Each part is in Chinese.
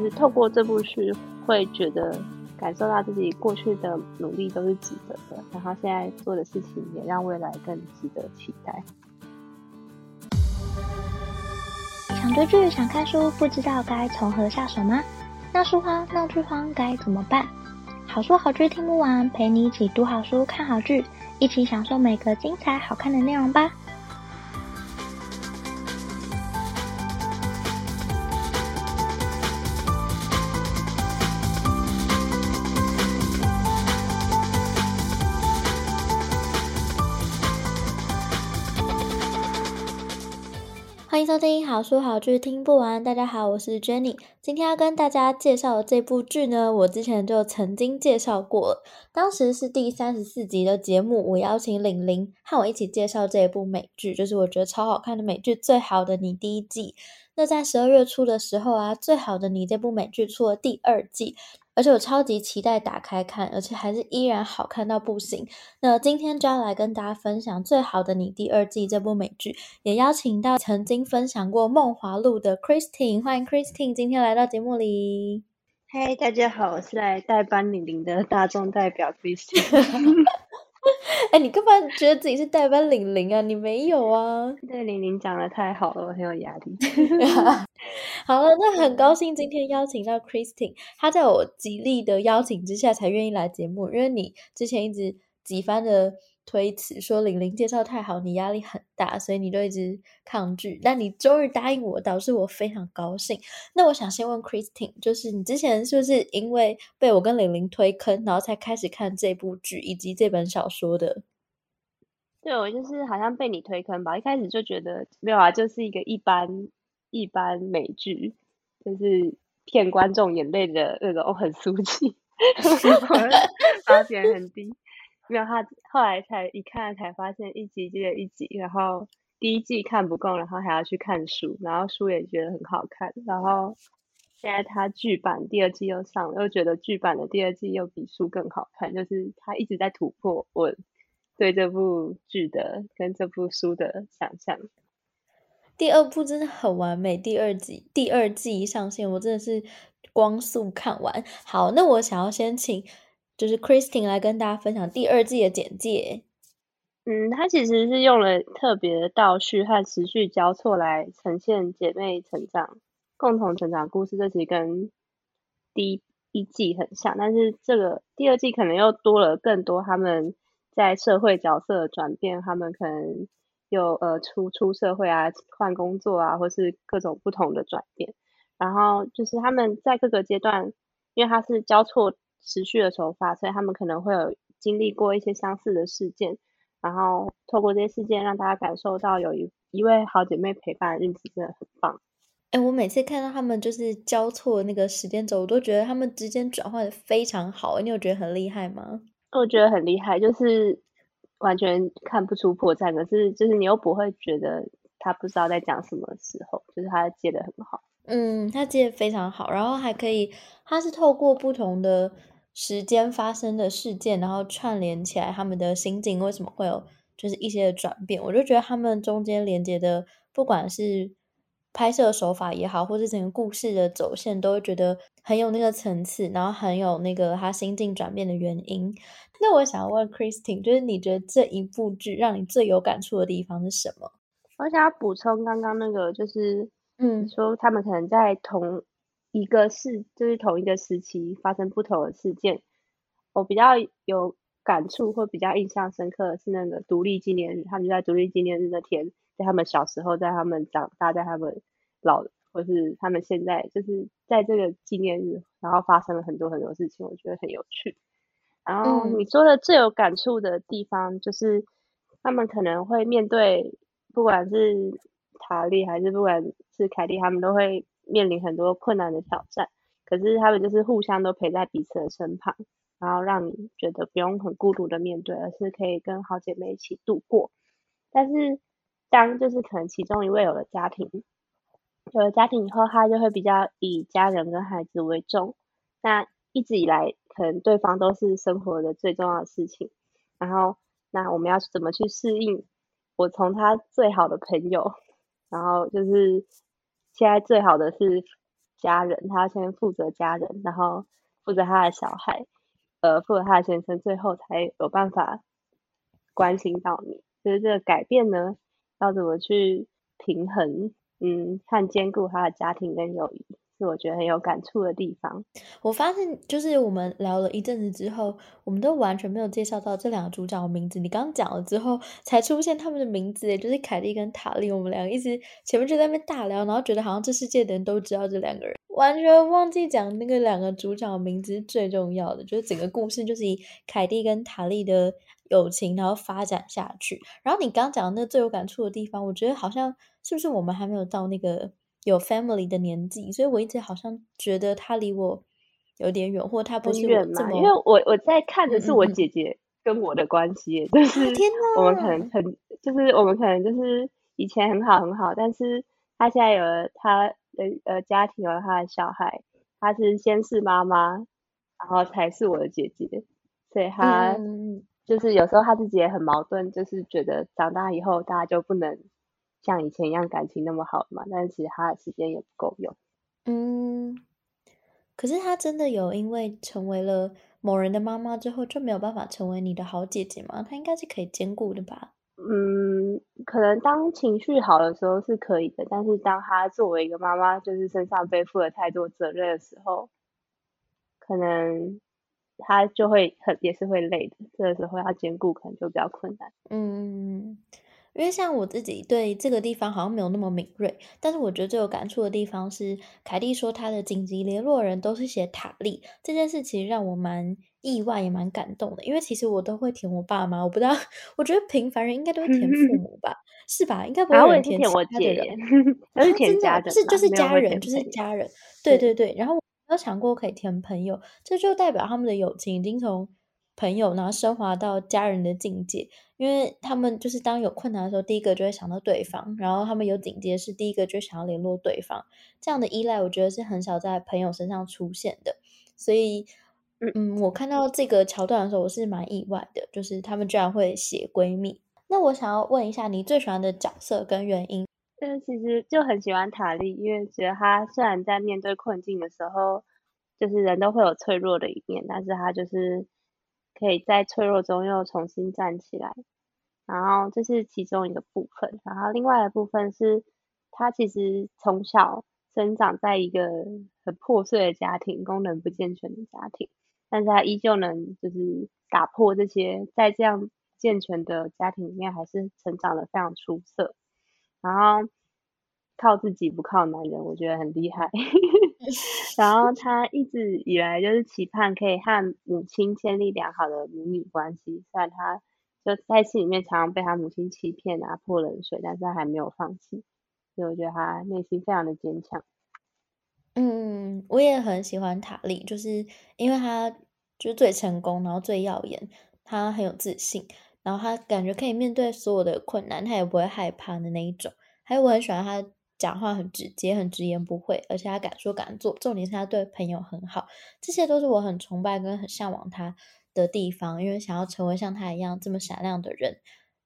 就是透过这部剧会觉得感受到自己过去的努力都是值得的，然后现在做的事情也让未来更值得期待。想追剧、想看书，不知道该从何下手吗？闹书荒、闹剧荒该怎么办？好书好剧听不完，陪你一起读好书、看好剧，一起享受每个精彩好看的内容吧。欢迎收听好书好剧听不完。大家好，我是 Jenny。今天要跟大家介绍的这部剧呢，我之前就曾经介绍过了。当时是第三十四集的节目，我邀请玲玲和我一起介绍这一部美剧，就是我觉得超好看的美剧《最好的你》第一季。那在十二月初的时候啊，《最好的你》这部美剧出了第二季。而且我超级期待打开看，而且还是依然好看到不行。那今天就要来跟大家分享《最好的你》第二季这部美剧，也邀请到曾经分享过《梦华录》的 Christine，欢迎 Christine 今天来到节目里。嗨，大家好，我是来代班李玲的大众代表 Christine。哎，你干嘛觉得自己是代班玲玲啊？你没有啊？对，玲玲讲的太好了，我很有压力。好了，那很高兴今天邀请到 Christine，她在我极力的邀请之下才愿意来节目，因为你之前一直几番的。推辞说玲玲介绍太好，你压力很大，所以你就一直抗拒。但你终于答应我，导致我非常高兴。那我想先问 Christine，就是你之前是不是因为被我跟玲玲推坑，然后才开始看这部剧以及这本小说的？对，我就是好像被你推坑吧。一开始就觉得没有啊，就是一个一般一般美剧，就是骗观众眼泪的那种很俗气，发点很低。没有他，后来才一看才发现一集接着一集，然后第一季看不够，然后还要去看书，然后书也觉得很好看，然后现在他剧版第二季又上了，又觉得剧版的第二季又比书更好看，就是他一直在突破我对这部剧的跟这部书的想象。第二部真的很完美，第二季第二季一上线，我真的是光速看完。好，那我想要先请。就是 Christine 来跟大家分享第二季的简介。嗯，它其实是用了特别的倒叙和时序交错来呈现姐妹成长、共同成长故事。这其实跟第一季很像，但是这个第二季可能又多了更多他们在社会角色的转变。他们可能有呃出出社会啊、换工作啊，或是各种不同的转变。然后就是他们在各个阶段，因为它是交错。持续的手法，所以他们可能会有经历过一些相似的事件，然后透过这些事件让大家感受到有一一位好姐妹陪伴的日子真的很棒。哎、欸，我每次看到他们就是交错那个时间轴，我都觉得他们之间转换的非常好。你有觉得很厉害吗？我觉得很厉害，就是完全看不出破绽，可是就是你又不会觉得他不知道在讲什么时候，就是他接的很好。嗯，他接的非常好，然后还可以，他是透过不同的。时间发生的事件，然后串联起来，他们的心境为什么会有就是一些的转变？我就觉得他们中间连接的，不管是拍摄手法也好，或是整个故事的走线，都会觉得很有那个层次，然后很有那个他心境转变的原因。那我想问 Christine，就是你觉得这一部剧让你最有感触的地方是什么？我想要补充刚刚那个，就是嗯，说他们可能在同。一个是就是同一个时期发生不同的事件，我比较有感触或比较印象深刻的是那个独立纪念日，他们就在独立纪念日那天，在他们小时候，在他们长大，在他们老，或是他们现在，就是在这个纪念日，然后发生了很多很多事情，我觉得很有趣。然后你说的最有感触的地方，就是他们可能会面对，不管是塔利还是不管是凯蒂，他们都会。面临很多困难的挑战，可是他们就是互相都陪在彼此的身旁，然后让你觉得不用很孤独的面对，而是可以跟好姐妹一起度过。但是当就是可能其中一位有了家庭，有了家庭以后，他就会比较以家人跟孩子为重。那一直以来，可能对方都是生活的最重要的事情。然后，那我们要怎么去适应？我从他最好的朋友，然后就是。现在最好的是家人，他先负责家人，然后负责他的小孩，呃，负责他的先生，最后才有办法关心到你。就是这个改变呢，要怎么去平衡，嗯，和兼顾他的家庭跟友谊。是我觉得很有感触的地方。我发现，就是我们聊了一阵子之后，我们都完全没有介绍到这两个主角的名字。你刚刚讲了之后，才出现他们的名字，也就是凯蒂跟塔莉。我们两个一直前面就在那边大聊，然后觉得好像这世界的人都知道这两个人，完全忘记讲那个两个主角的名字最重要的。就是整个故事就是以凯蒂跟塔莉的友情，然后发展下去。然后你刚刚讲的那个最有感触的地方，我觉得好像是不是我们还没有到那个。有 family 的年纪，所以我一直好像觉得他离我有点远，或他不是我这么。因为我我在看的是我姐姐跟我的关系，嗯、就是我们可能很，就是我们可能就是以前很好很好，但是他现在有了他的呃家庭，有了他的小孩，他是先是妈妈，然后才是我的姐姐，所以他就是有时候他自己也很矛盾，就是觉得长大以后大家就不能。像以前一样感情那么好嘛？但是其实他的时间也不够用。嗯，可是他真的有因为成为了某人的妈妈之后就没有办法成为你的好姐姐吗？他应该是可以兼顾的吧？嗯，可能当情绪好的时候是可以的，但是当他作为一个妈妈，就是身上背负了太多责任的时候，可能他就会很也是会累的。这个时候要兼顾，可能就比较困难。嗯。因为像我自己对这个地方好像没有那么敏锐，但是我觉得最有感触的地方是凯蒂说她的紧急联络人都是写塔利这件事，其实让我蛮意外也蛮感动的。因为其实我都会填我爸妈，我不知道，我觉得平凡人应该都会填父母吧，是吧？应该不会填其他的人，都是填家人，是就是家人，就是家人，对对 对。然后我没有想过可以填朋友，这就代表他们的友情已经从。朋友，然后升华到家人的境界，因为他们就是当有困难的时候，第一个就会想到对方，然后他们有紧急的事，第一个就想要联络对方。这样的依赖，我觉得是很少在朋友身上出现的。所以，嗯，我看到这个桥段的时候，我是蛮意外的，就是他们居然会写闺蜜。那我想要问一下，你最喜欢的角色跟原因？但其实就很喜欢塔莉，因为觉得她虽然在面对困境的时候，就是人都会有脆弱的一面，但是她就是。可以在脆弱中又重新站起来，然后这是其中一个部分。然后另外的部分是，他其实从小生长在一个很破碎的家庭，功能不健全的家庭，但是他依旧能就是打破这些，在这样健全的家庭里面，还是成长得非常出色。然后靠自己不靠男人，我觉得很厉害。然 后他一直以来就是期盼可以和母亲建立良好的母女关系，虽然他就在心里面常常被他母亲欺骗啊泼冷水，但是他还没有放弃，所以我觉得他内心非常的坚强。嗯，我也很喜欢塔莉，就是因为他就是最成功，然后最耀眼，他很有自信，然后他感觉可以面对所有的困难，他也不会害怕的那一种。还有我很喜欢他。讲话很直接，很直言不讳，而且他敢说敢做，重点是他对朋友很好，这些都是我很崇拜跟很向往他的地方，因为想要成为像他一样这么闪亮的人。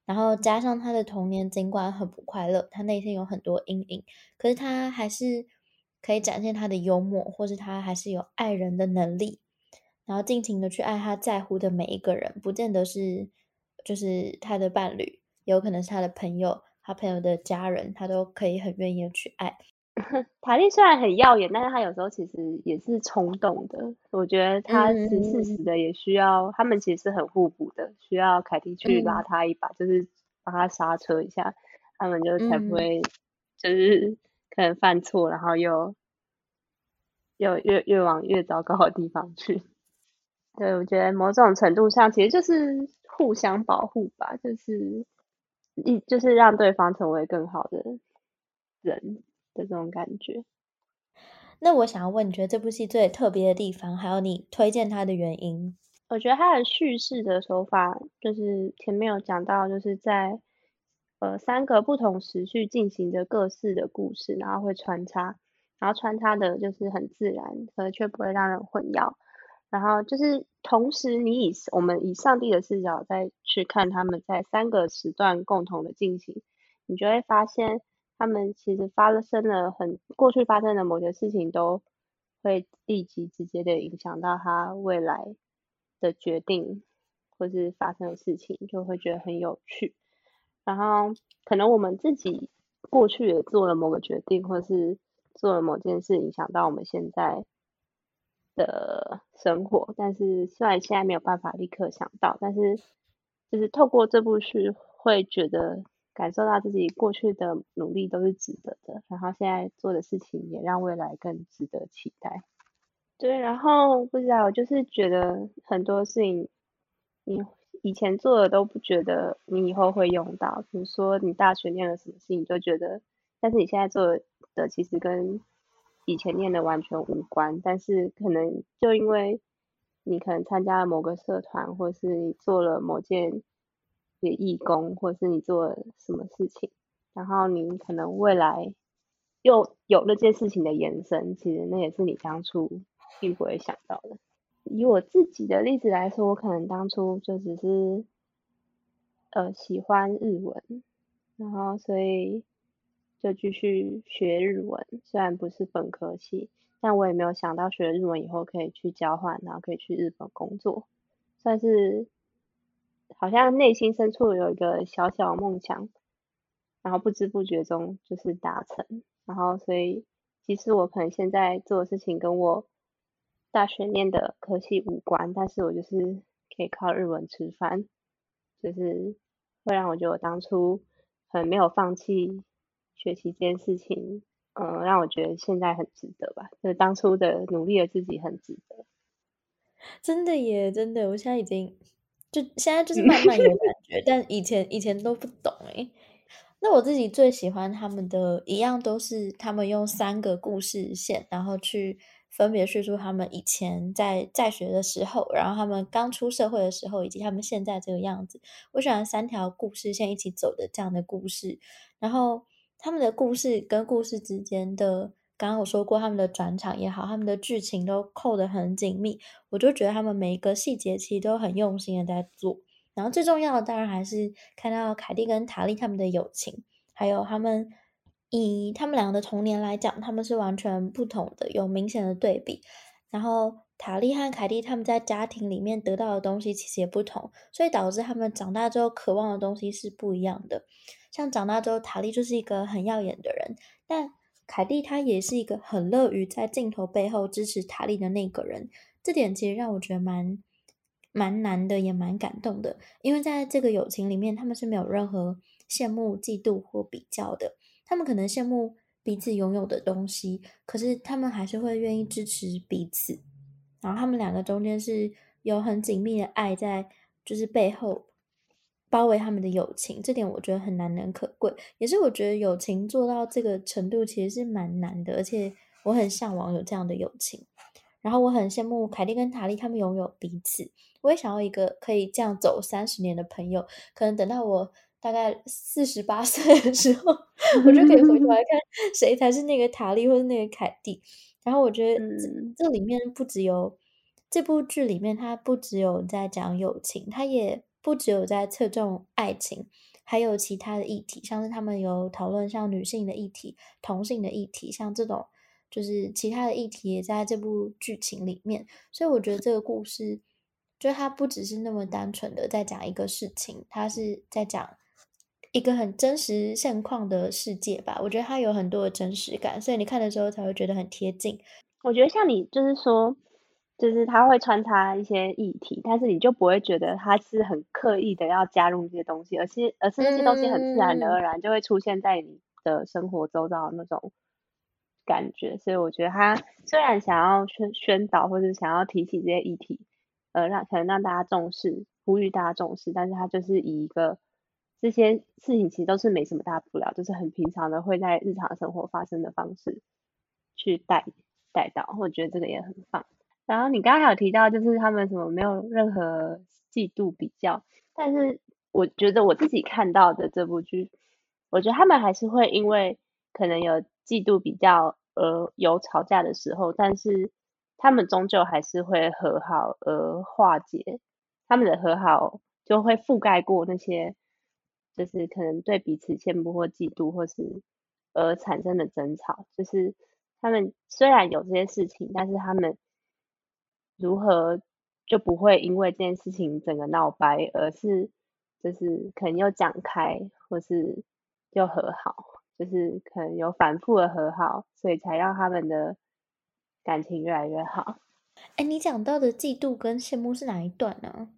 然后加上他的童年尽管很不快乐，他内心有很多阴影，可是他还是可以展现他的幽默，或是他还是有爱人的能力，然后尽情的去爱他在乎的每一个人，不见得是就是他的伴侣，有可能是他的朋友。他朋友的家人，他都可以很愿意去爱。塔莉虽然很耀眼，但是他有时候其实也是冲动的。我觉得他是适时的，也需要、嗯、他们其实是很互补的，需要凯蒂去拉他一把，嗯、就是帮他刹车一下，他们就才不会就是 可能犯错，然后又又越越往越糟糕的地方去。对，我觉得某种程度上其实就是互相保护吧，就是。一就是让对方成为更好的人的这种感觉。那我想要问，你觉得这部戏最特别的地方，还有你推荐它的原因？我觉得它的叙事的手法，就是前面有讲到，就是在呃三个不同时序进行着各式的故事，然后会穿插，然后穿插的就是很自然，可却不会让人混淆。然后就是同时，你以我们以上帝的视角再去看他们在三个时段共同的进行，你就会发现他们其实发生了很过去发生的某些事情，都会立即直接的影响到他未来的决定，或是发生的事情，就会觉得很有趣。然后可能我们自己过去也做了某个决定，或是做了某件事，影响到我们现在的生活。但是虽然现在没有办法立刻想到，但是就是透过这部剧，会觉得感受到自己过去的努力都是值得的，然后现在做的事情也让未来更值得期待。对，然后不知道，就是觉得很多事情你。以前做的都不觉得你以后会用到，比如说你大学念了什么事情，你就觉得，但是你现在做的其实跟以前念的完全无关，但是可能就因为你可能参加了某个社团，或是你做了某件义工，或是你做了什么事情，然后你可能未来又有那件事情的延伸，其实那也是你当初并不会想到的。以我自己的例子来说，我可能当初就只是，呃，喜欢日文，然后所以就继续学日文。虽然不是本科系，但我也没有想到学日文以后可以去交换，然后可以去日本工作，算是好像内心深处有一个小小梦想，然后不知不觉中就是达成。然后所以，其实我可能现在做的事情跟我。大学念的科系无关，但是我就是可以靠日文吃饭，就是会让我觉得我当初很没有放弃学习这件事情，嗯，让我觉得现在很值得吧，就是当初的努力的自己很值得。真的耶，真的，我现在已经就现在就是慢慢有 感觉，但以前以前都不懂诶。那我自己最喜欢他们的一样都是他们用三个故事线，然后去。分别叙述他们以前在在学的时候，然后他们刚出社会的时候，以及他们现在这个样子。我喜欢三条故事线一起走的这样的故事。然后他们的故事跟故事之间的，刚刚我说过他们的转场也好，他们的剧情都扣得很紧密。我就觉得他们每一个细节其实都很用心的在做。然后最重要的当然还是看到凯蒂跟塔莉他们的友情，还有他们。以他们两个的童年来讲，他们是完全不同的，有明显的对比。然后塔莉和凯蒂他们在家庭里面得到的东西其实也不同，所以导致他们长大之后渴望的东西是不一样的。像长大之后，塔莉就是一个很耀眼的人，但凯蒂她也是一个很乐于在镜头背后支持塔莉的那个人。这点其实让我觉得蛮蛮难的，也蛮感动的，因为在这个友情里面，他们是没有任何羡慕、嫉妒或比较的。他们可能羡慕彼此拥有的东西，可是他们还是会愿意支持彼此。然后他们两个中间是有很紧密的爱在，就是背后包围他们的友情。这点我觉得很难能可贵，也是我觉得友情做到这个程度其实是蛮难的，而且我很向往有这样的友情。然后我很羡慕凯蒂跟塔莉他们拥有彼此，我也想要一个可以这样走三十年的朋友。可能等到我。大概四十八岁的时候，我就可以回头来看谁才是那个塔莉或者那个凯蒂。然后我觉得这这里面不只有这部剧里面，它不只有在讲友情，它也不只有在侧重爱情，还有其他的议题，像是他们有讨论像女性的议题、同性的议题，像这种就是其他的议题也在这部剧情里面。所以我觉得这个故事，就它不只是那么单纯的在讲一个事情，它是在讲。一个很真实现况的世界吧，我觉得它有很多的真实感，所以你看的时候才会觉得很贴近。我觉得像你就是说，就是他会穿插一些议题，但是你就不会觉得他是很刻意的要加入这些东西，而是而是那些东西很自然而然就会出现在你的生活周遭的那种感觉。所以我觉得他虽然想要宣宣导或者想要提起这些议题，呃，让可能让大家重视，呼吁大家重视，但是他就是以一个。这些事情其实都是没什么大不了，就是很平常的会在日常生活发生的方式去带带到，我觉得这个也很棒。然后你刚刚有提到，就是他们什么没有任何嫉妒比较，但是我觉得我自己看到的这部剧，我觉得他们还是会因为可能有嫉妒比较而有吵架的时候，但是他们终究还是会和好而化解，他们的和好就会覆盖过那些。就是可能对彼此羡慕或嫉妒，或是而产生的争吵，就是他们虽然有这些事情，但是他们如何就不会因为这件事情整个闹掰，而是就是可能又讲开，或是又和好，就是可能有反复的和好，所以才让他们的感情越来越好。哎，你讲到的嫉妒跟羡慕是哪一段呢？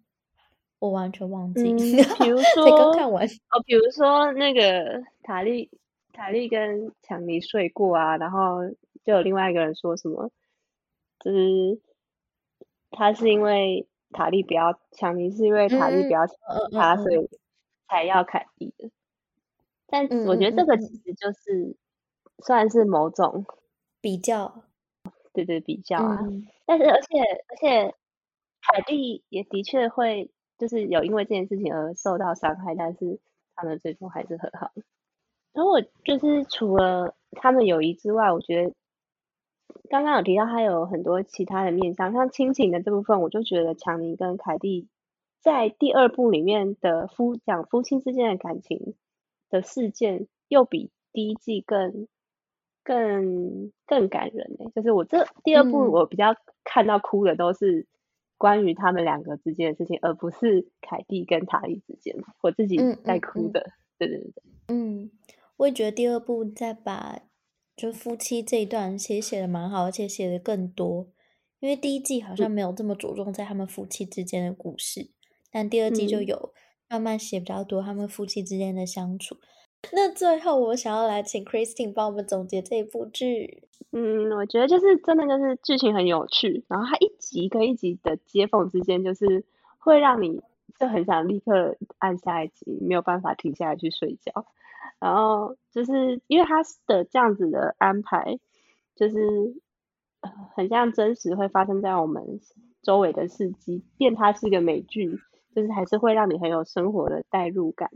我完全忘记。嗯，比如说刚看完哦，比如说那个塔利，塔利跟强尼睡过啊，然后就有另外一个人说什么，就是他是因为塔莉比较强尼，是因为塔莉不要他，嗯，所以才要凯蒂的。但我觉得这个其实就是算是某种比较，对对，比较啊。嗯，但是而且而且凯蒂也的确会。就是有因为这件事情而受到伤害，但是他们最终还是和好。然后我就是除了他们友谊之外，我觉得刚刚有提到他有很多其他的面向，像亲情的这部分，我就觉得强尼跟凯蒂在第二部里面的夫讲夫妻之间的感情的事件，又比第一季更更更感人呢。就是我这第二部我比较看到哭的都是。关于他们两个之间的事情，而不是凯蒂跟塔莉之间，我自己在哭的。嗯嗯嗯、对对对，嗯，我也觉得第二部在把就夫妻这一段其实写的蛮好，而且写的更多。因为第一季好像没有这么着重在他们夫妻之间的故事，嗯、但第二季就有慢慢写比较多他们夫妻之间的相处。那最后，我想要来请 Christine 帮我们总结这一部剧。嗯，我觉得就是真的就是剧情很有趣，然后它一集跟一集的接缝之间，就是会让你就很想立刻按下一集，没有办法停下来去睡觉。然后就是因为它的这样子的安排，就是很像真实会发生在我们周围的事，即便它是个美剧，就是还是会让你很有生活的代入感。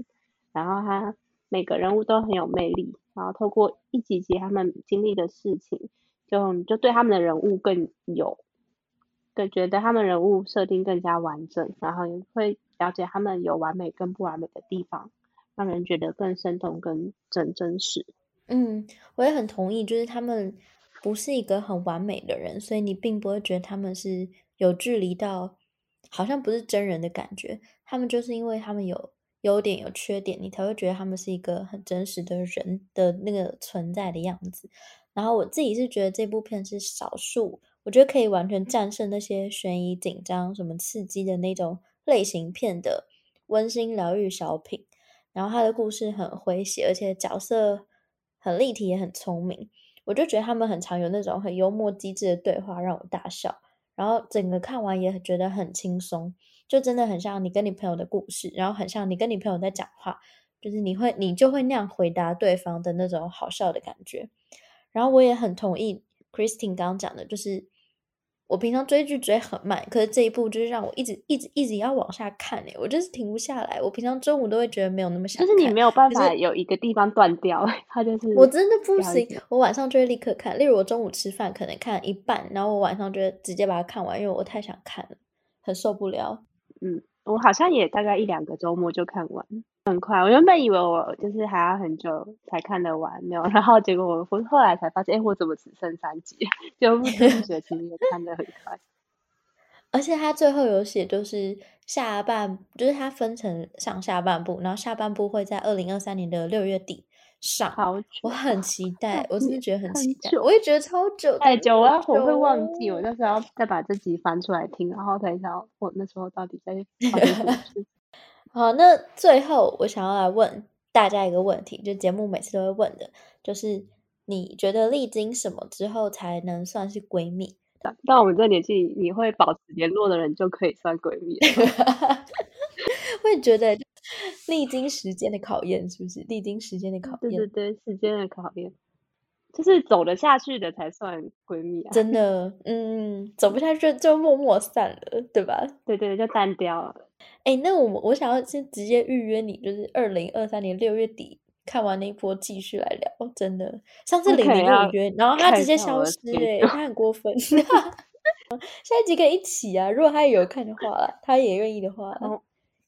然后它。每个人物都很有魅力，然后透过一集集他们经历的事情，就就对他们的人物更有，对，觉得他们人物设定更加完整，然后也会了解他们有完美跟不完美的地方，让人觉得更生动、更真真实。嗯，我也很同意，就是他们不是一个很完美的人，所以你并不会觉得他们是有距离到好像不是真人的感觉，他们就是因为他们有。优点有缺点，你才会觉得他们是一个很真实的人的那个存在的样子。然后我自己是觉得这部片是少数，我觉得可以完全战胜那些悬疑、紧张、什么刺激的那种类型片的温馨疗愈小品。然后他的故事很诙谐，而且角色很立体，也很聪明。我就觉得他们很常有那种很幽默、机智的对话，让我大笑。然后整个看完也觉得很轻松。就真的很像你跟你朋友的故事，然后很像你跟你朋友在讲话，就是你会你就会那样回答对方的那种好笑的感觉。然后我也很同意 Christine 刚刚讲的，就是我平常追剧追很慢，可是这一部就是让我一直一直一直要往下看诶，我就是停不下来。我平常中午都会觉得没有那么想看，就是你没有办法有一个地方断掉，它就是我真的不行，我晚上就会立刻看。例如我中午吃饭可能看一半，然后我晚上就会直接把它看完，因为我太想看了，很受不了。嗯，我好像也大概一两个周末就看完，很快。我原本以为我就是还要很久才看得完，没有，然后结果我我后来才发现，哎，我怎么只剩三集？就不知不觉其实也看得很快。而且他最后有写，就是下半，就是他分成上下半部，然后下半部会在二零二三年的六月底。上，好久，我很期待，我真的觉得很期待，我也觉得超久，太久，我要我会忘记，我那时候要再把这集翻出来听，然后才知道我那时候到底在发生什么事。好，那最后我想要来问大家一个问题，就节目每次都会问的，就是你觉得历经什么之后才能算是闺蜜？到我们这年纪，你会保持联络的人就可以算闺蜜了。会觉得。历经时间的考验，是不是？历经时间的考验，对对对，时间的考验，就是走得下去的才算闺蜜啊！真的，嗯，走不下去就默默散了，对吧？对对，就单掉了。哎，那我我想要先直接预约你，就是二零二三年六月底看完那一波，继续来聊。真的，上次零零有约，然后他直接消失，哎，他很过分。下一集可以一起啊！如果他也有看的话，他也愿意的话。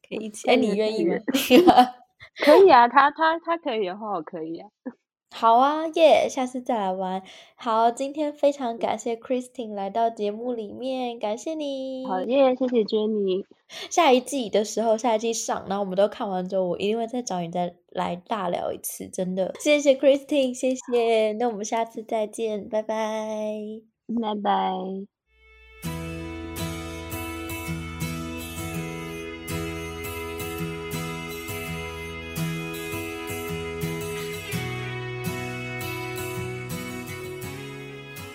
可以一起，哎，你愿意吗？可以啊，他他他可以的话，我可以啊。好啊，耶、yeah！下次再来玩。好，今天非常感谢 Christine 来到节目里面，感谢你。好耶，谢谢 Jenny。下一季的时候，下一季上，然后我们都看完之后，我一定会再找你再来大聊一次，真的。谢谢 Christine，谢谢。那我们下次再见，拜拜，拜拜。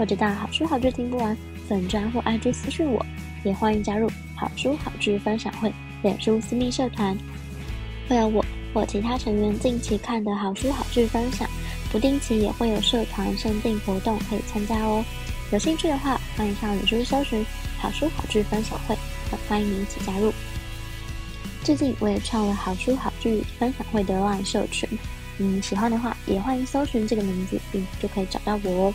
或者到好书好剧听不完粉专或 IG 私讯我，也欢迎加入好书好剧分享会脸书私密社团，会有我或其他成员近期看的好书好剧分享，不定期也会有社团限定活动可以参加哦。有兴趣的话，欢迎上脸书搜寻好书好剧分享会，很欢迎你一起加入。最近我也创了好书好剧分享会的 LINE 社群，嗯，喜欢的话也欢迎搜寻这个名字，并就可以找到我哦。